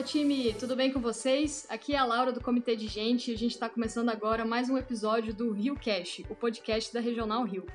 Fala time, tudo bem com vocês? Aqui é a Laura do Comitê de Gente e a gente está começando agora mais um episódio do Rio Cash, o podcast da Regional Rio.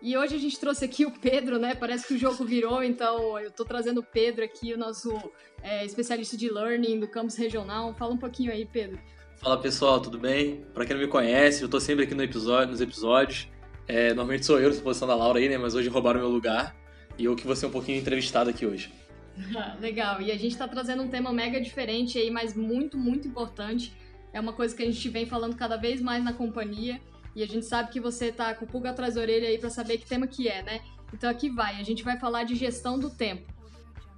E hoje a gente trouxe aqui o Pedro, né? Parece que o jogo virou, então eu tô trazendo o Pedro aqui, o nosso é, especialista de learning do campus regional. Fala um pouquinho aí, Pedro. Fala pessoal, tudo bem? Para quem não me conhece, eu tô sempre aqui no episódio, nos episódios. É, normalmente sou eu, na posição da Laura aí, né? Mas hoje roubaram meu lugar e eu que vou ser um pouquinho entrevistado aqui hoje. Legal, e a gente está trazendo um tema mega diferente aí, mas muito, muito importante. É uma coisa que a gente vem falando cada vez mais na companhia e a gente sabe que você tá com o pulga atrás da orelha aí para saber que tema que é, né? Então aqui vai, a gente vai falar de gestão do tempo.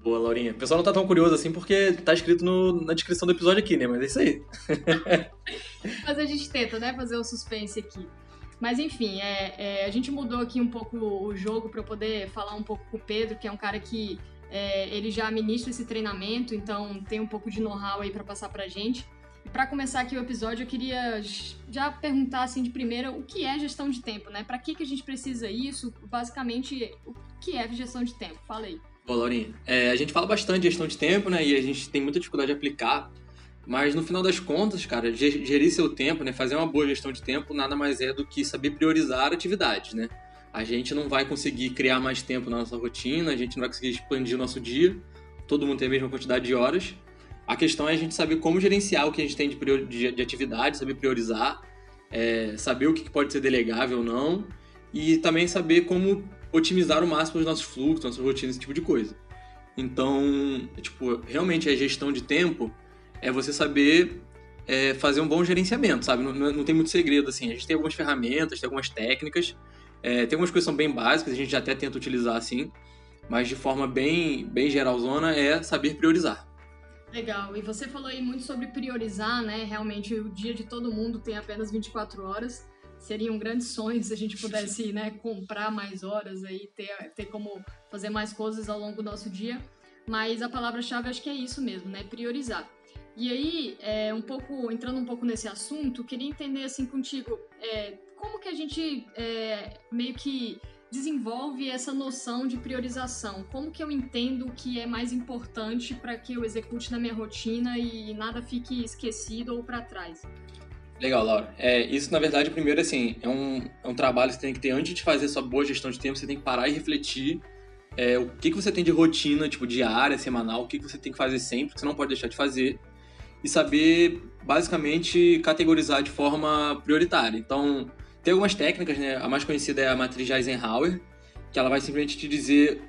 Boa, Laurinha. O pessoal não tá tão curioso assim porque tá escrito no, na descrição do episódio aqui, né? Mas é isso aí. Mas a gente tenta, né, fazer o suspense aqui. Mas enfim, é, é, a gente mudou aqui um pouco o jogo para poder falar um pouco com o Pedro, que é um cara que é, ele já ministra esse treinamento, então tem um pouco de know-how aí para passar para gente. E para começar aqui o episódio, eu queria já perguntar assim de primeira o que é gestão de tempo, né? Para que, que a gente precisa isso? Basicamente, o que é gestão de tempo? Fala aí. Bom, Laurinha, é, a gente fala bastante de gestão de tempo, né? E a gente tem muita dificuldade de aplicar. Mas no final das contas, cara, gerir seu tempo, né? Fazer uma boa gestão de tempo nada mais é do que saber priorizar atividades, né? A gente não vai conseguir criar mais tempo na nossa rotina, a gente não vai conseguir expandir o nosso dia, todo mundo tem a mesma quantidade de horas. A questão é a gente saber como gerenciar o que a gente tem de, priori de, de atividade, saber priorizar, é, saber o que pode ser delegável ou não, e também saber como otimizar o máximo os nossos fluxos, nossas rotinas, esse tipo de coisa. Então, tipo, realmente a gestão de tempo é você saber é, fazer um bom gerenciamento, sabe? Não, não, tem muito segredo, assim. A gente tem algumas ferramentas, tem algumas técnicas, é, tem algumas coisas que são bem básicas, a gente até tenta utilizar assim, mas de forma bem, bem geralzona é saber priorizar. Legal, e você falou aí muito sobre priorizar, né? Realmente o dia de todo mundo tem apenas 24 horas. Seria um grande sonho se a gente pudesse né, comprar mais horas aí, ter, ter como fazer mais coisas ao longo do nosso dia. Mas a palavra-chave acho que é isso mesmo, né? Priorizar. E aí, é, um pouco entrando um pouco nesse assunto, queria entender assim contigo, é, como que a gente é, meio que desenvolve essa noção de priorização? Como que eu entendo o que é mais importante para que eu execute na minha rotina e nada fique esquecido ou para trás? Legal, Laura. É, isso, na verdade, primeiro, assim, é um, é um trabalho que você tem que ter antes de fazer sua boa gestão de tempo, você tem que parar e refletir é, o que, que você tem de rotina, tipo, diária, semanal, o que, que você tem que fazer sempre, que você não pode deixar de fazer, e saber, basicamente, categorizar de forma prioritária. Então, tem algumas técnicas, né? A mais conhecida é a matriz Eisenhower, que ela vai simplesmente te dizer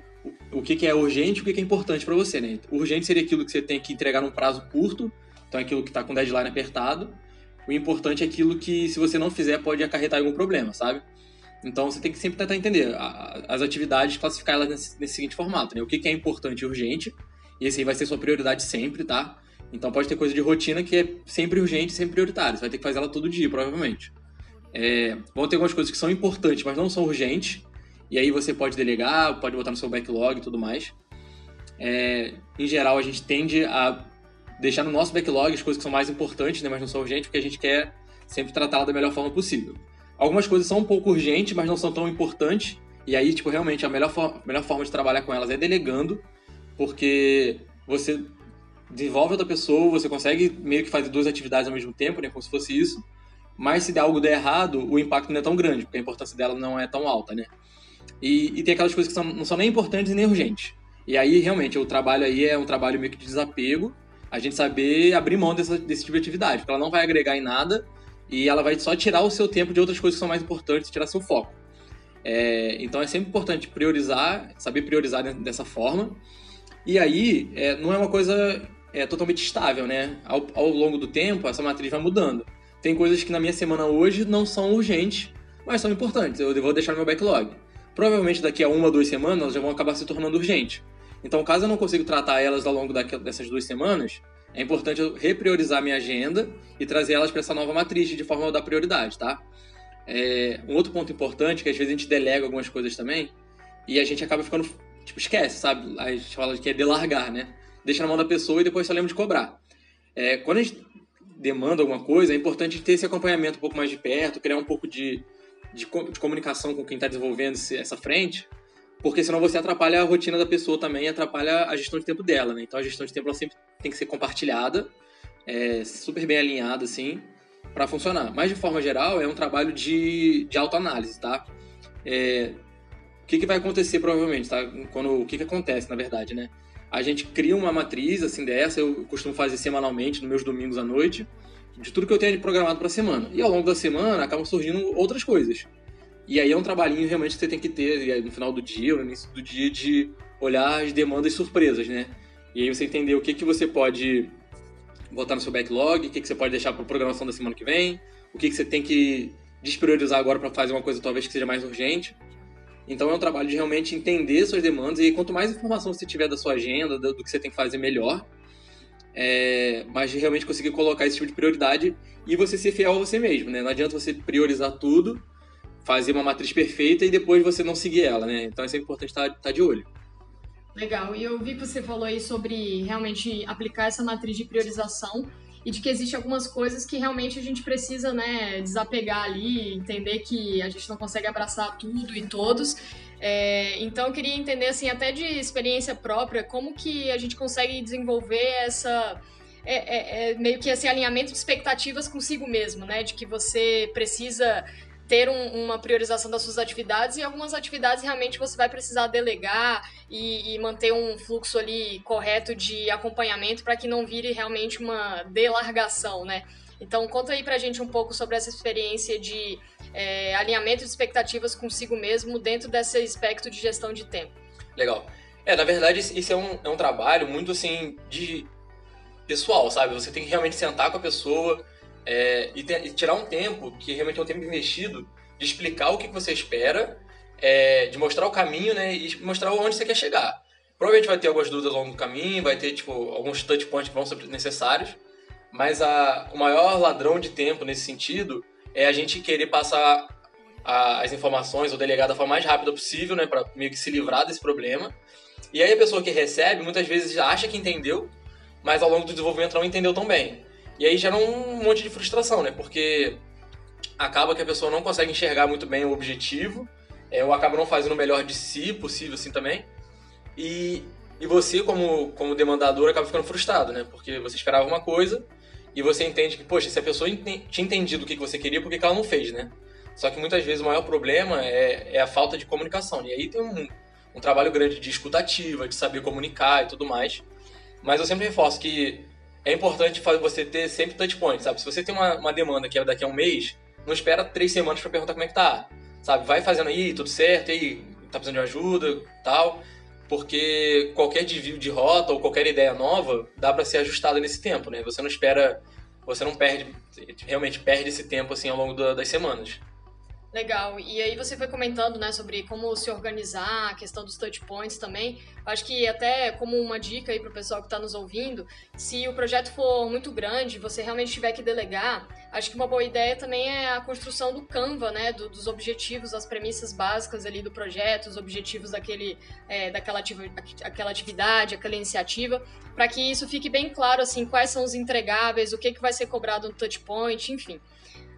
o que, é urgente e o que, é importante para você, né? Urgente seria aquilo que você tem que entregar num prazo curto, então é aquilo que está com deadline apertado. O importante é aquilo que, se você não fizer, pode acarretar algum problema, sabe? Então você tem que sempre tentar entender as atividades, classificar elas nesse, nesse seguinte formato, né? O que, é importante e urgente, e esse aí vai ser sua prioridade sempre, tá? Então pode ter coisa de rotina que é sempre urgente, sempre prioritária. Você vai ter que fazer ela todo dia, provavelmente. É, vão ter algumas coisas que são importantes, mas não são urgentes. E aí você pode delegar, pode botar no seu backlog e tudo mais. É, em geral, a gente tende a deixar no nosso backlog as coisas que são mais importantes, né, mas não são urgentes, porque a gente quer sempre tratá-la da melhor forma possível. Algumas coisas são um pouco urgentes, mas não são tão importantes. E aí, tipo, realmente a melhor, for melhor forma de trabalhar com elas é delegando, porque você desenvolve outra pessoa, você consegue meio que fazer duas atividades ao mesmo tempo, né, como se fosse isso mas se der algo der errado, o impacto não é tão grande, porque a importância dela não é tão alta, né? E, e tem aquelas coisas que são, não são nem importantes nem urgentes. E aí, realmente, o trabalho aí é um trabalho meio que de desapego, a gente saber abrir mão dessa, desse tipo de atividade, porque ela não vai agregar em nada e ela vai só tirar o seu tempo de outras coisas que são mais importantes, tirar seu foco. É, então é sempre importante priorizar, saber priorizar dessa forma. E aí, é, não é uma coisa é, totalmente estável, né? Ao, ao longo do tempo, essa matriz vai mudando. Tem coisas que na minha semana hoje não são urgentes, mas são importantes. Eu vou deixar no meu backlog. Provavelmente daqui a uma ou duas semanas elas já vão acabar se tornando urgentes. Então, caso eu não consiga tratar elas ao longo dessas duas semanas, é importante eu repriorizar minha agenda e trazer elas para essa nova matriz de forma a dar prioridade, tá? É, um outro ponto importante, que às vezes a gente delega algumas coisas também, e a gente acaba ficando, tipo, esquece, sabe? A gente fala que é delargar, né? Deixa na mão da pessoa e depois só lembra de cobrar. É, quando a gente demanda alguma coisa, é importante ter esse acompanhamento um pouco mais de perto, criar um pouco de, de, de comunicação com quem está desenvolvendo esse, essa frente, porque senão você atrapalha a rotina da pessoa também, atrapalha a gestão de tempo dela, né? Então a gestão de tempo ela sempre tem que ser compartilhada, é, super bem alinhada, assim, para funcionar. Mas de forma geral, é um trabalho de, de autoanálise, tá? É, que, que vai acontecer provavelmente, tá? Quando, o que, que acontece, na verdade, né? A gente cria uma matriz, assim, dessa, eu costumo fazer semanalmente, nos meus domingos à noite, de tudo que eu tenho programado para a semana. E ao longo da semana acabam surgindo outras coisas. E aí é um trabalhinho realmente que você tem que ter no final do dia, no início do dia, de olhar as demandas surpresas, né? E aí você entender o que, que você pode botar no seu backlog, o que, que você pode deixar para programação da semana que vem, o que, que você tem que despriorizar agora para fazer uma coisa talvez que seja mais urgente. Então é um trabalho de realmente entender suas demandas e quanto mais informação você tiver da sua agenda, do, do que você tem que fazer melhor, é, mas realmente conseguir colocar esse tipo de prioridade e você ser fiel a você mesmo, né? Não adianta você priorizar tudo fazer uma matriz perfeita e depois você não seguir ela, né? Então isso é importante estar, tá, estar tá de olho. Legal. E eu vi que você falou aí sobre realmente aplicar essa matriz de priorização e de que existem algumas coisas que realmente a gente precisa, né, desapegar ali, entender que a gente não consegue abraçar tudo e todos. É, então eu queria entender, assim, até de experiência própria, como que a gente consegue desenvolver essa... É, é, é meio que esse alinhamento de expectativas consigo mesmo, né? De que você precisa ter um, uma priorização das suas atividades e algumas atividades realmente você vai precisar delegar e, e manter um fluxo ali correto de acompanhamento para que não vire realmente uma delargação, né? Então, conta aí pra gente um pouco sobre essa experiência de é, alinhamento de expectativas consigo mesmo dentro desse aspecto de gestão de tempo. Legal. É, na verdade, isso é um, é um trabalho muito, assim, de pessoal, sabe? Você tem que realmente sentar com a pessoa, é, e, e, tirar um tempo, que realmente é um tempo investido, de explicar o que você espera, é, de mostrar o caminho, né, e mostrar onde você quer chegar. Provavelmente vai ter algumas dúvidas ao longo do caminho, vai ter tipo, alguns touch points que vão ser necessários, mas a, o maior ladrão de tempo nesse sentido é a gente querer passar a, as informações ou delegar da forma mais rápida possível, né, para meio que se livrar desse problema. E aí a pessoa que recebe muitas vezes acha que entendeu, mas ao longo do desenvolvimento não entendeu tão bem. E aí gera um monte de frustração, né? Porque acaba que a pessoa não consegue enxergar muito bem o objetivo, é, ou acaba não fazendo o melhor de si possível assim também. E, e você, como, como demandador, acaba ficando frustrado, né? Porque você esperava uma coisa e você entende que, poxa, se a pessoa tinha entendido o que você queria, por que ela não fez, né? Só que muitas vezes o maior problema é, é a falta de comunicação. E aí tem um, um trabalho grande de escutativa, de saber comunicar e tudo mais. Mas eu sempre reforço que é importante você ter sempre touch point, sabe? Se você tem uma, uma demanda que é daqui a um mês, não espera três semanas para perguntar como é que tá, sabe? Vai fazendo aí, tudo certo, aí, tá precisando de ajuda, tal, porque qualquer desvio de rota ou qualquer ideia nova dá para ser ajustada nesse tempo, né? Você não espera, você não perde, realmente perde esse tempo assim ao longo das semanas. Legal. E aí você foi comentando, né, sobre como se organizar, a questão dos touch points também. Acho que até como uma dica aí para o pessoal que está nos ouvindo, se o projeto for muito grande, você realmente tiver que delegar, acho que uma boa ideia também é a construção do Canva, né, do, dos objetivos, as premissas básicas ali do projeto, os objetivos daquele, é, daquela ativi aquela atividade, aquela iniciativa, para que isso fique bem claro, assim, quais são os entregáveis, o que, que vai ser cobrado no touch point, enfim.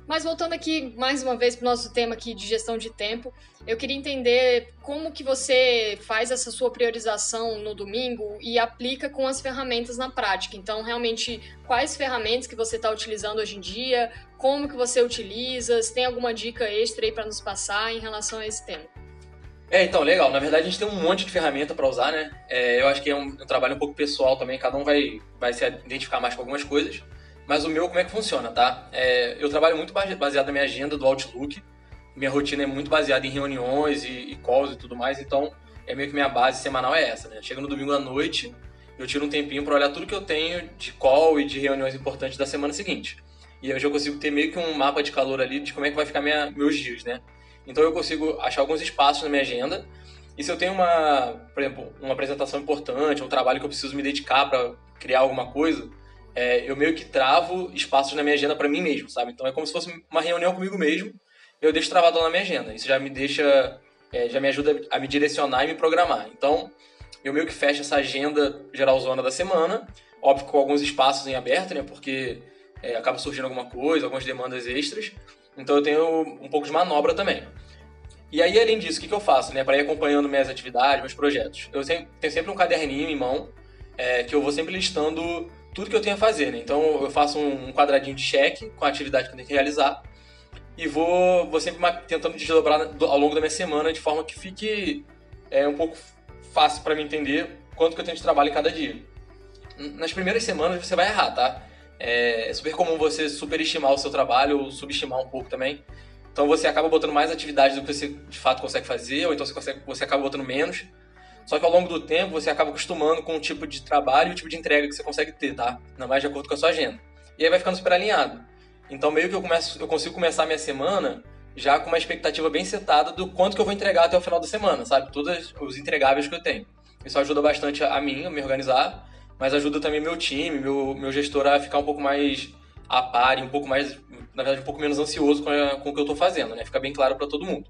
Mas voltando aqui mais uma vez para o nosso tema aqui de gestão de tempo, eu queria entender como que você faz essa sua priorização no domingo e aplica com as ferramentas na prática. Então, realmente, quais ferramentas que você está utilizando hoje em dia, como que você utiliza, se tem alguma dica extra aí para nos passar em relação a esse tema. É, então, legal. Na verdade, a gente tem um monte de ferramenta para usar, né? É, eu acho que é um, um, trabalho um pouco pessoal também, cada um vai, vai se identificar mais com algumas coisas. Mas o meu, como é que funciona, tá? É, eu trabalho muito baseado na minha agenda do Outlook. Minha rotina é muito baseada em reuniões e, e calls e tudo mais, então é meio que minha base semanal é essa, né? Chega no domingo à noite, eu tiro um tempinho para olhar tudo que eu tenho de call e de reuniões importantes da semana seguinte. E aí eu já consigo ter meio que um mapa de calor ali de como é que vai ficar minha, meus dias, né? Então eu consigo achar alguns espaços na minha agenda. E se eu tenho uma, por exemplo, uma apresentação importante, um trabalho que eu preciso me dedicar para criar alguma coisa, é, eu meio que travo espaços na minha agenda para mim mesmo, sabe? Então é como se fosse uma reunião comigo mesmo, eu deixo travado na minha agenda. Isso já me deixa, é, já me ajuda a me direcionar e me programar. Então eu meio que fecho essa agenda geralzona da semana, óbvio com alguns espaços em aberto, né? Porque é, acaba surgindo alguma coisa, algumas demandas extras. Então eu tenho um pouco de manobra também. E aí, além disso, o que, eu faço, né? Para ir acompanhando minhas atividades, meus projetos. Eu sempre, tenho sempre um caderninho em mão, é, que eu vou sempre listando tudo que eu tenho a fazer, né? Então, eu faço um quadradinho de cheque com a atividade que eu tenho que realizar e vou, vou sempre tentando desdobrar ao longo da minha semana de forma que fique é, um pouco fácil para mim entender quanto que eu tenho de trabalho em cada dia. Nas primeiras semanas você vai errar, tá? É, é super comum você superestimar o seu trabalho ou subestimar um pouco também. Então você acaba botando mais atividades do que você de fato consegue fazer, ou então você, consegue, você acaba botando menos. Só que ao longo do tempo você acaba acostumando com o tipo de trabalho e o tipo de entrega que você consegue ter, tá? Não mais de acordo com a sua agenda. E aí vai ficando super alinhado. Então meio que eu começo, eu consigo começar a minha semana já com uma expectativa bem setada do quanto que eu vou entregar até o final da semana, sabe? Todos os entregáveis que eu tenho. Isso ajuda bastante a mim a me organizar, mas ajuda também meu time, meu, meu gestor a ficar um pouco mais a par e um pouco mais, na verdade, um pouco menos ansioso com, a, com o que eu estou fazendo, né? Fica bem claro para todo mundo.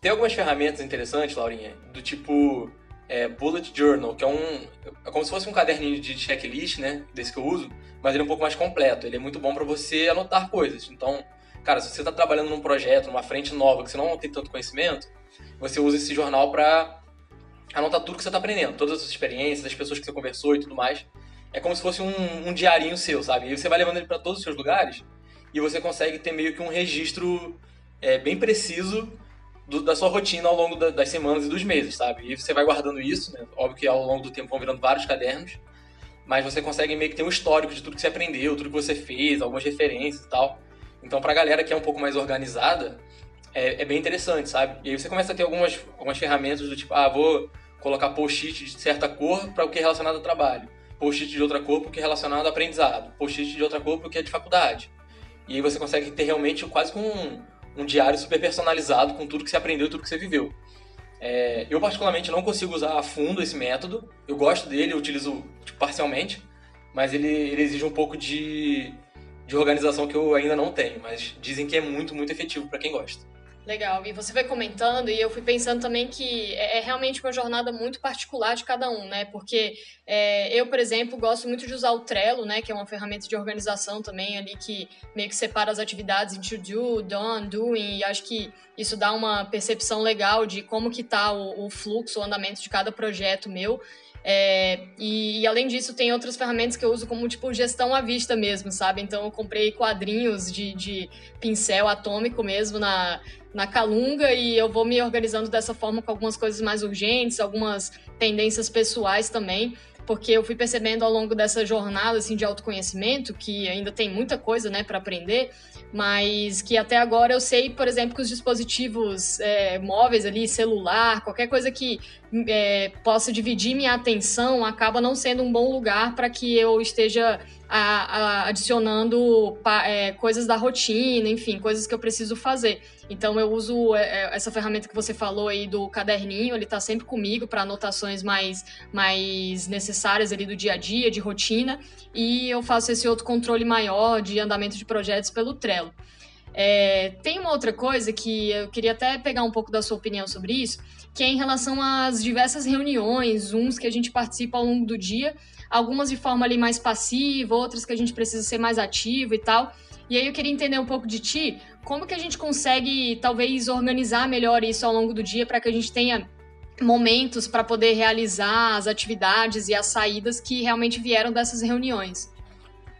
Tem algumas ferramentas interessantes, Laurinha, do tipo é, Bullet Journal, que é um é como se fosse um caderninho de checklist, né? Desse que eu uso, mas ele é um pouco mais completo. Ele é muito bom para você anotar coisas. Então, cara, se você está trabalhando num projeto, numa frente nova que você não tem tanto conhecimento, você usa esse jornal para anotar tudo que você está aprendendo, todas as suas experiências, as pessoas que você conversou e tudo mais. É como se fosse um, um diarinho seu, sabe? E você vai levando ele para todos os seus lugares e você consegue ter meio que um registro é, bem preciso do, da sua rotina ao longo da, das semanas e dos meses, sabe? E você vai guardando isso, né? Óbvio que ao longo do tempo vão virando vários cadernos, mas você consegue meio que ter um histórico de tudo que você aprendeu, tudo que você fez, algumas referências e tal. Então, pra galera que é um pouco mais organizada, é, é bem interessante, sabe? E aí você começa a ter algumas, algumas ferramentas do tipo, ah, vou colocar post-it de certa cor para o que é relacionado ao trabalho, post-it de outra cor para o que é relacionado ao aprendizado, post-it de outra cor para o que é de faculdade. E aí você consegue ter realmente quase com um, um diário super personalizado com tudo que você aprendeu, tudo que você viveu. É, eu particularmente não consigo usar a fundo esse método, eu gosto dele, eu utilizo tipo, parcialmente, mas ele, ele exige um pouco de, de organização que eu ainda não tenho, mas dizem que é muito, muito efetivo para quem gosta. Legal. E você foi comentando e eu fui pensando também que é, é realmente uma jornada muito particular de cada um, né? Porque é, eu, por exemplo, gosto muito de usar o Trello, né? Que é uma ferramenta de organização também ali que meio que separa as atividades em to do, done, doing. E acho que isso dá uma percepção legal de como que tá o, o fluxo, o andamento de cada projeto meu. É, e, e, além disso, tem outras ferramentas que eu uso como tipo gestão à vista mesmo, sabe? Então eu comprei quadrinhos de, de pincel atômico mesmo na, na Calunga e eu vou me organizando dessa forma com algumas coisas mais urgentes, algumas tendências pessoais também porque eu fui percebendo ao longo dessa jornada assim de autoconhecimento que ainda tem muita coisa né para aprender mas que até agora eu sei por exemplo que os dispositivos é, móveis ali celular qualquer coisa que é, possa dividir minha atenção acaba não sendo um bom lugar para que eu esteja a, a, adicionando é, coisas da rotina enfim coisas que eu preciso fazer então eu uso é, é, essa ferramenta que você falou aí do caderninho, ele está sempre comigo para anotações mais, mais necessárias ali do dia a dia, de rotina, e eu faço esse outro controle maior de andamento de projetos pelo Trello. É, tem uma outra coisa que eu queria até pegar um pouco da sua opinião sobre isso, que é em relação às diversas reuniões, uns que a gente participa ao longo do dia, algumas de forma ali mais passiva, outras que a gente precisa ser mais ativo e tal. E aí eu queria entender um pouco de ti, como que a gente consegue talvez organizar melhor isso ao longo do dia para que a gente tenha momentos para poder realizar as atividades e as saídas que realmente vieram dessas reuniões?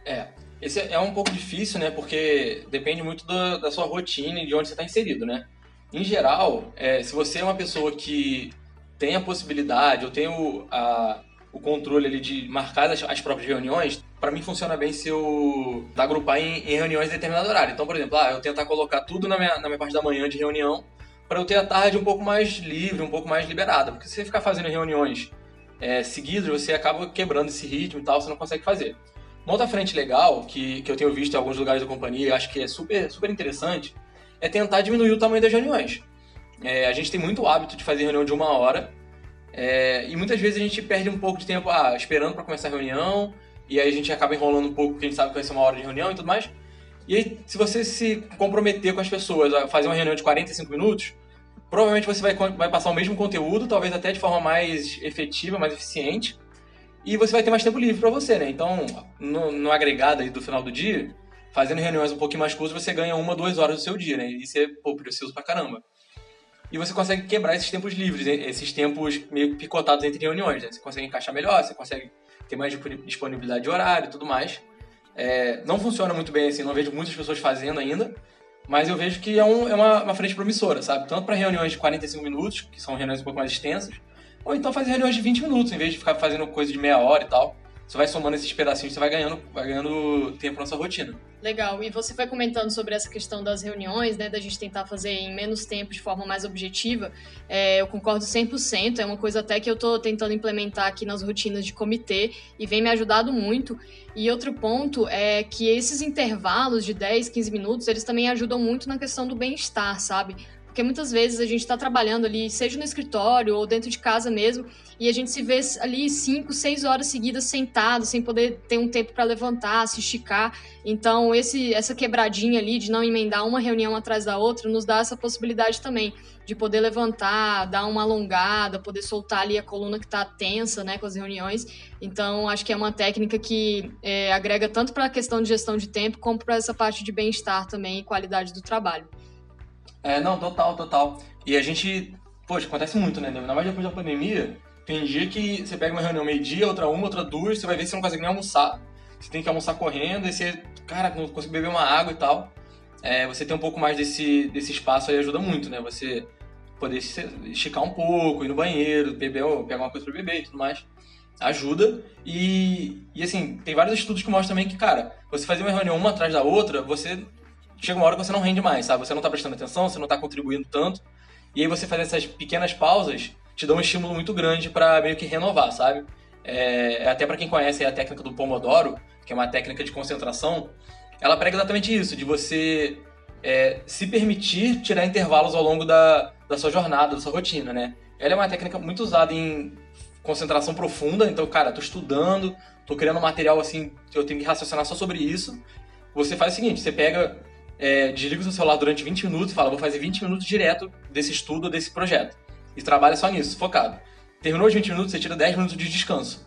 É, esse é um pouco difícil, né? Porque depende muito da, da sua rotina e de onde você está inserido, né? Em geral, é, se você é uma pessoa que tem a possibilidade, ou tem o, a, o controle ali de marcar as, as próprias reuniões, para mim funciona bem se eu agrupar em, em reuniões em determinado horário. Então, por exemplo, ah, eu tentar colocar tudo na minha, na minha parte da manhã de reunião para eu ter a tarde um pouco mais livre, um pouco mais liberada. Porque se você ficar fazendo reuniões é, seguidas, você acaba quebrando esse ritmo e tal, você não consegue fazer. Uma outra frente legal que, que eu tenho visto em alguns lugares da companhia e acho que é super, super interessante é tentar diminuir o tamanho das reuniões. É, a gente tem muito hábito de fazer reunião de uma hora é, e muitas vezes a gente perde um pouco de tempo ah, esperando para começar a reunião, e aí a gente acaba enrolando um pouco porque a gente sabe que vai ser uma hora de reunião e tudo mais. E aí, se você se comprometer com as pessoas a fazer uma reunião de 45 minutos, provavelmente você vai, vai passar o mesmo conteúdo, talvez até de forma mais efetiva, mais eficiente, e você vai ter mais tempo livre para você, né? Então, no, no agregado aí do final do dia, fazendo reuniões um pouquinho mais curtas, você ganha uma, duas horas do seu dia, né? E isso é, pô, precioso pra caramba. e você consegue quebrar esses tempos livres, esses tempos meio picotados entre reuniões. Né? Você consegue encaixar melhor, você consegue ter mais disponibilidade de horário e tudo mais. É, não funciona muito bem assim, não vejo muitas pessoas fazendo ainda, mas eu vejo que é, um, é uma, uma, frente promissora, sabe? Tanto para reuniões de 45 minutos, que são reuniões um pouco mais extensas, ou então fazer reuniões de 20 minutos, em vez de ficar fazendo coisa de meia hora e tal. Você vai somando esses pedacinhos, você vai ganhando, vai ganhando tempo na sua rotina. Legal. E você foi comentando sobre essa questão das reuniões, né? Da gente tentar fazer em menos tempo, de forma mais objetiva. É, eu concordo 100%. É uma coisa até que eu estou tentando implementar aqui nas rotinas de comitê e vem me ajudado muito. E outro ponto é que esses intervalos de 10, 15 minutos, eles também ajudam muito na questão do bem-estar, sabe? Porque muitas vezes a gente está trabalhando ali, seja no escritório ou dentro de casa mesmo, e a gente se vê ali cinco, seis horas seguidas sentado, sem poder ter um tempo para levantar, se esticar. Então, esse, essa quebradinha ali de não emendar uma reunião atrás da outra nos dá essa possibilidade também de poder levantar, dar uma alongada, poder soltar ali a coluna que está tensa, né, com as reuniões. Então, acho que é uma técnica que é, agrega tanto para a questão de gestão de tempo, como para essa parte de bem-estar também e qualidade do trabalho. É, não, total, total. E a gente, poxa, acontece muito, né? Ainda mais depois da pandemia, tem dia que você pega uma reunião meio-dia, outra uma, outra duas, você vai ver que você não consegue nem almoçar. Você tem que almoçar correndo, e você, cara, não consegue beber uma água e tal. É, você ter um pouco mais desse, desse espaço aí ajuda muito, né? Você poder esticar um pouco, ir no banheiro, beber, pegar uma coisa pra beber e tudo mais. Ajuda. E, e assim, tem vários estudos que mostram também que, cara, você fazer uma reunião uma atrás da outra, você chega uma hora que você não rende mais, sabe? Você não tá prestando atenção, você não tá contribuindo tanto. E aí você fazer essas pequenas pausas te dá um estímulo muito grande para meio que renovar, sabe? É, até para quem conhece a técnica do Pomodoro, que é uma técnica de concentração, ela prega exatamente isso, de você é, se permitir tirar intervalos ao longo da, da sua jornada, da sua rotina, né? Ela é uma técnica muito usada em concentração profunda, então, cara, tô estudando, tô criando material assim, eu tenho que raciocinar só sobre isso. Você faz o seguinte, você pega é, desliga o seu celular durante 20 minutos e fala, vou fazer 20 minutos direto desse estudo, desse projeto. E trabalha só nisso, focado. Terminou os 20 minutos, você tira 10 minutos de descanso.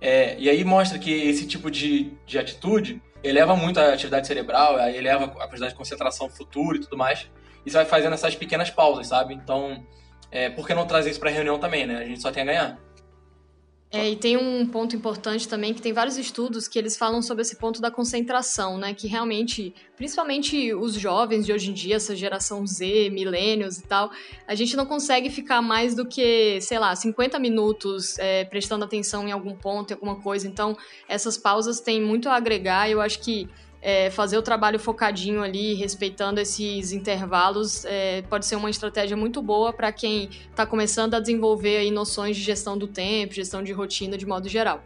É, e aí mostra que esse tipo de, de atitude eleva muito a atividade cerebral, eleva a quantidade de concentração futura e tudo mais. E você vai fazendo essas pequenas pausas, sabe? Então, é, por que não trazer isso para reunião também, né? A gente só tem a ganhar. É, e tem um ponto importante também que tem vários estudos que eles falam sobre esse ponto da concentração, né? Que realmente, principalmente os jovens de hoje em dia, essa geração Z, milênios e tal, a gente não consegue ficar mais do que, sei lá, 50 minutos é, prestando atenção em algum ponto, em alguma coisa. Então, essas pausas têm muito a agregar eu acho que é, fazer o trabalho focadinho ali, respeitando esses intervalos, é, pode ser uma estratégia muito boa para quem está começando a desenvolver aí noções de gestão do tempo, gestão de rotina de modo geral.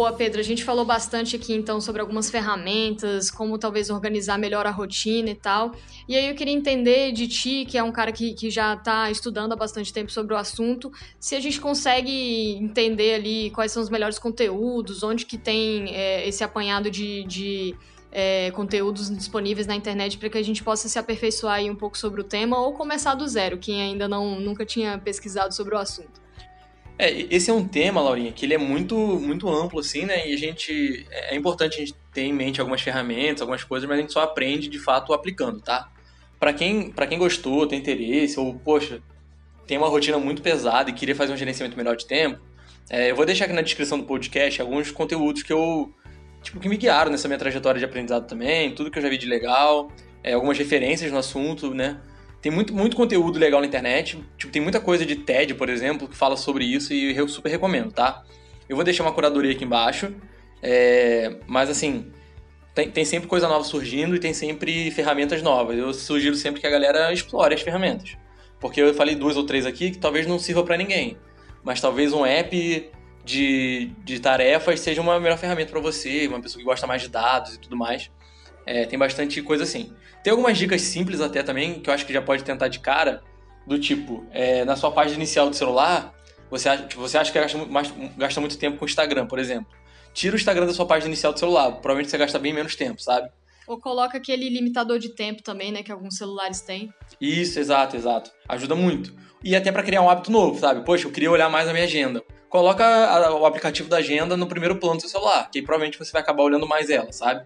Boa, Pedro. A gente falou bastante aqui então sobre algumas ferramentas, como talvez organizar melhor a rotina e tal. E aí eu queria entender de ti, que é um cara que, que já está estudando há bastante tempo sobre o assunto, se a gente consegue entender ali quais são os melhores conteúdos, onde que tem é, esse apanhado de, de é, conteúdos disponíveis na internet para que a gente possa se aperfeiçoar um pouco sobre o tema ou começar do zero, quem ainda não nunca tinha pesquisado sobre o assunto. É, esse é um tema, Laurinha, que ele é muito, muito amplo, assim, né? E a gente. É importante a gente ter em mente algumas ferramentas, algumas coisas, mas a gente só aprende de fato aplicando, tá? Para quem, pra quem gostou, tem interesse, ou, poxa, tem uma rotina muito pesada e queria fazer um gerenciamento melhor de tempo, é, eu vou deixar aqui na descrição do podcast alguns conteúdos que eu. Tipo, que me guiaram nessa minha trajetória de aprendizado também, tudo que eu já vi de legal, é, algumas referências no assunto, né? Tem muito, muito conteúdo legal na internet. Tipo, tem muita coisa de TED, por exemplo, que fala sobre isso e eu super recomendo, tá? Eu vou deixar uma curadoria aqui embaixo. É, mas assim, tem, tem sempre coisa nova surgindo e tem sempre ferramentas novas. Eu sugiro sempre que a galera explore as ferramentas. Porque eu falei duas ou três aqui que talvez não sirva para ninguém. Mas talvez um app de, de tarefas seja uma melhor ferramenta para você, uma pessoa que gosta mais de dados e tudo mais. É, tem bastante coisa assim. Tem algumas dicas simples até também, que eu acho que já pode tentar de cara, do tipo, é, na sua página inicial do celular, você acha, você acha que gasta, mais, gasta muito tempo com o Instagram, por exemplo. Tira o Instagram da sua página inicial do celular, provavelmente você gasta bem menos tempo, sabe? Ou coloca aquele limitador de tempo também, né, que alguns celulares têm. Isso, exato, exato. Ajuda muito. E até para criar um hábito novo, sabe? Poxa, eu queria olhar mais a minha agenda. coloca a, o aplicativo da agenda no primeiro plano do seu celular, que aí provavelmente você vai acabar olhando mais ela, sabe?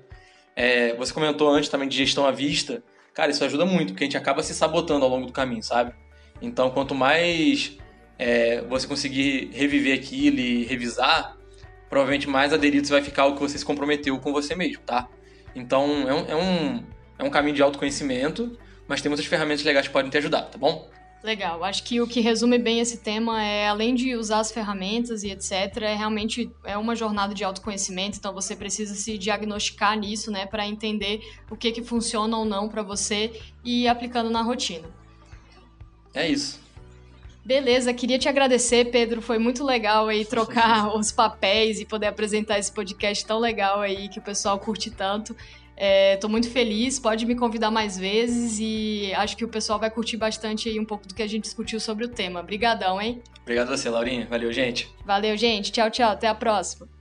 É, você comentou antes também de gestão à vista. Cara, isso ajuda muito, porque a gente acaba se sabotando ao longo do caminho, sabe? Então, quanto mais é, você conseguir reviver aquilo e revisar, provavelmente mais aderido você vai ficar ao que você se comprometeu com você mesmo, tá? Então, é um, é um, é um caminho de autoconhecimento, mas tem muitas ferramentas legais que podem te ajudar, tá bom? Legal. Acho que o que resume bem esse tema é, além de usar as ferramentas e etc., é realmente é uma jornada de autoconhecimento. Então você precisa se diagnosticar nisso, né, para entender o que que funciona ou não para você e ir aplicando na rotina. É isso. Beleza, queria te agradecer, Pedro. Foi muito legal aí trocar os papéis e poder apresentar esse podcast tão legal aí que o pessoal curte tanto. Estou é, muito feliz, pode me convidar mais vezes e acho que o pessoal vai curtir bastante aí um pouco do que a gente discutiu sobre o tema. Obrigadão, hein? Obrigado a você, Laurinha. Valeu, gente. Valeu, gente. Tchau, tchau. Até a próxima.